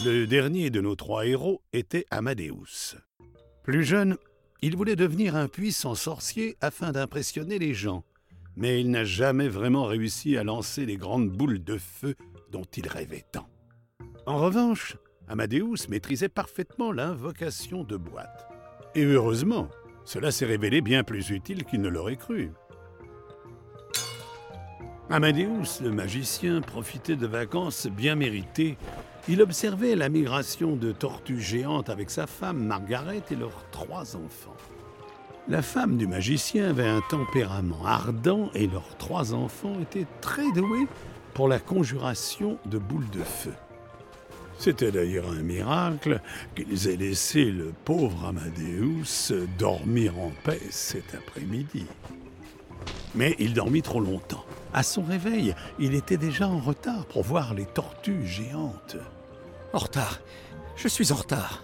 Le dernier de nos trois héros était Amadeus. Plus jeune, il voulait devenir un puissant sorcier afin d'impressionner les gens, mais il n'a jamais vraiment réussi à lancer les grandes boules de feu dont il rêvait tant. En revanche, Amadeus maîtrisait parfaitement l'invocation de boîte. Et heureusement, cela s'est révélé bien plus utile qu'il ne l'aurait cru. Amadeus, le magicien, profitait de vacances bien méritées. Il observait la migration de tortues géantes avec sa femme Margaret et leurs trois enfants. La femme du magicien avait un tempérament ardent et leurs trois enfants étaient très doués pour la conjuration de boules de feu. C'était d'ailleurs un miracle qu'ils aient laissé le pauvre Amadeus dormir en paix cet après-midi. Mais il dormit trop longtemps. À son réveil, il était déjà en retard pour voir les tortues géantes. En retard. Je suis en retard.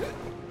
Huh?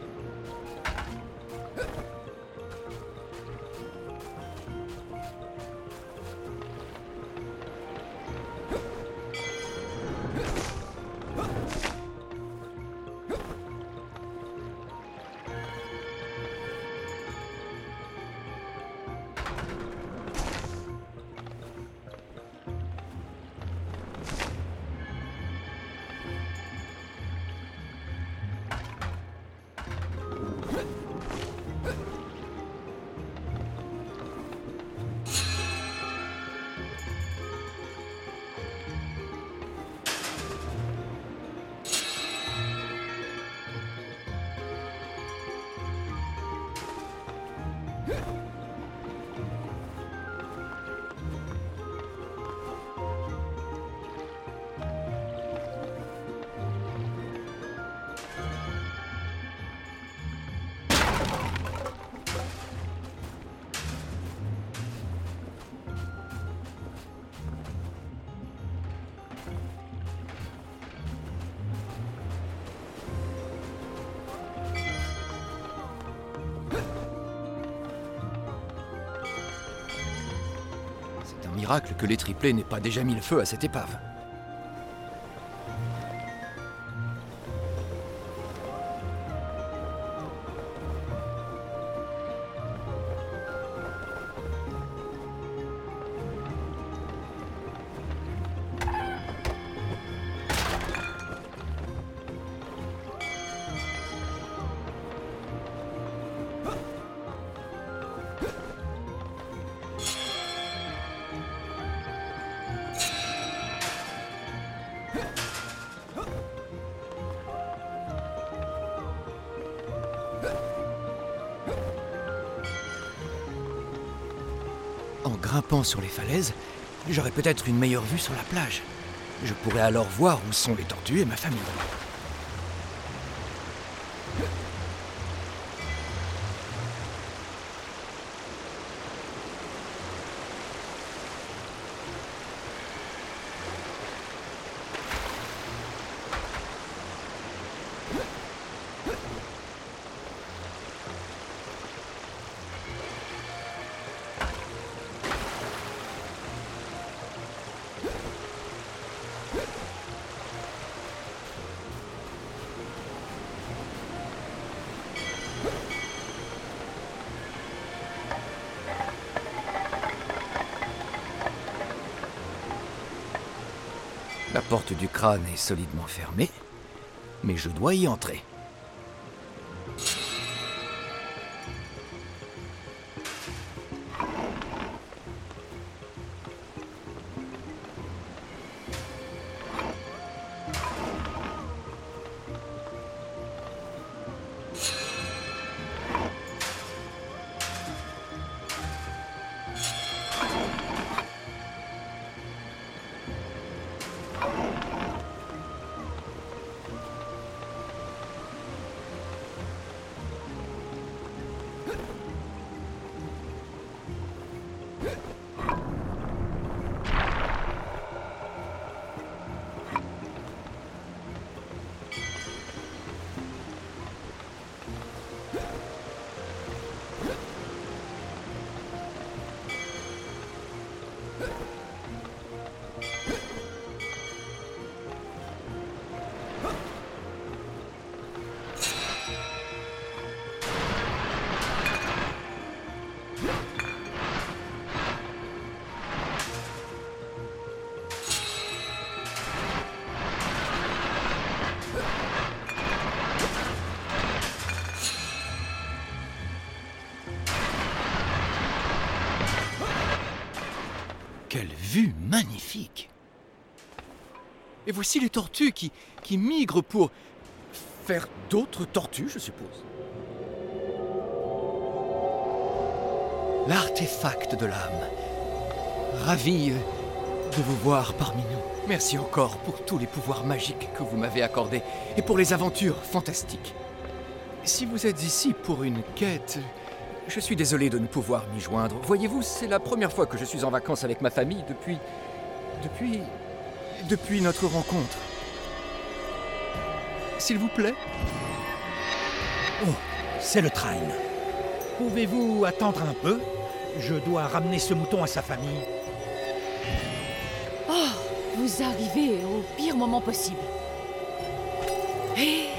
Miracle que les triplés n'aient pas déjà mis le feu à cette épave. En grimpant sur les falaises, j'aurai peut-être une meilleure vue sur la plage. Je pourrai alors voir où sont les tortues et ma famille. La porte du crâne est solidement fermée, mais je dois y entrer. Magnifique. Et voici les tortues qui, qui migrent pour faire d'autres tortues, je suppose. L'artefact de l'âme. Ravi euh, de vous voir parmi nous. Merci encore pour tous les pouvoirs magiques que vous m'avez accordés et pour les aventures fantastiques. Si vous êtes ici pour une quête, je suis désolé de ne pouvoir m'y joindre. Voyez-vous, c'est la première fois que je suis en vacances avec ma famille depuis... depuis... depuis notre rencontre. S'il vous plaît Oh, c'est le train. Pouvez-vous attendre un peu? Je dois ramener ce mouton à sa famille. Oh, vous arrivez au pire moment possible. Et zut.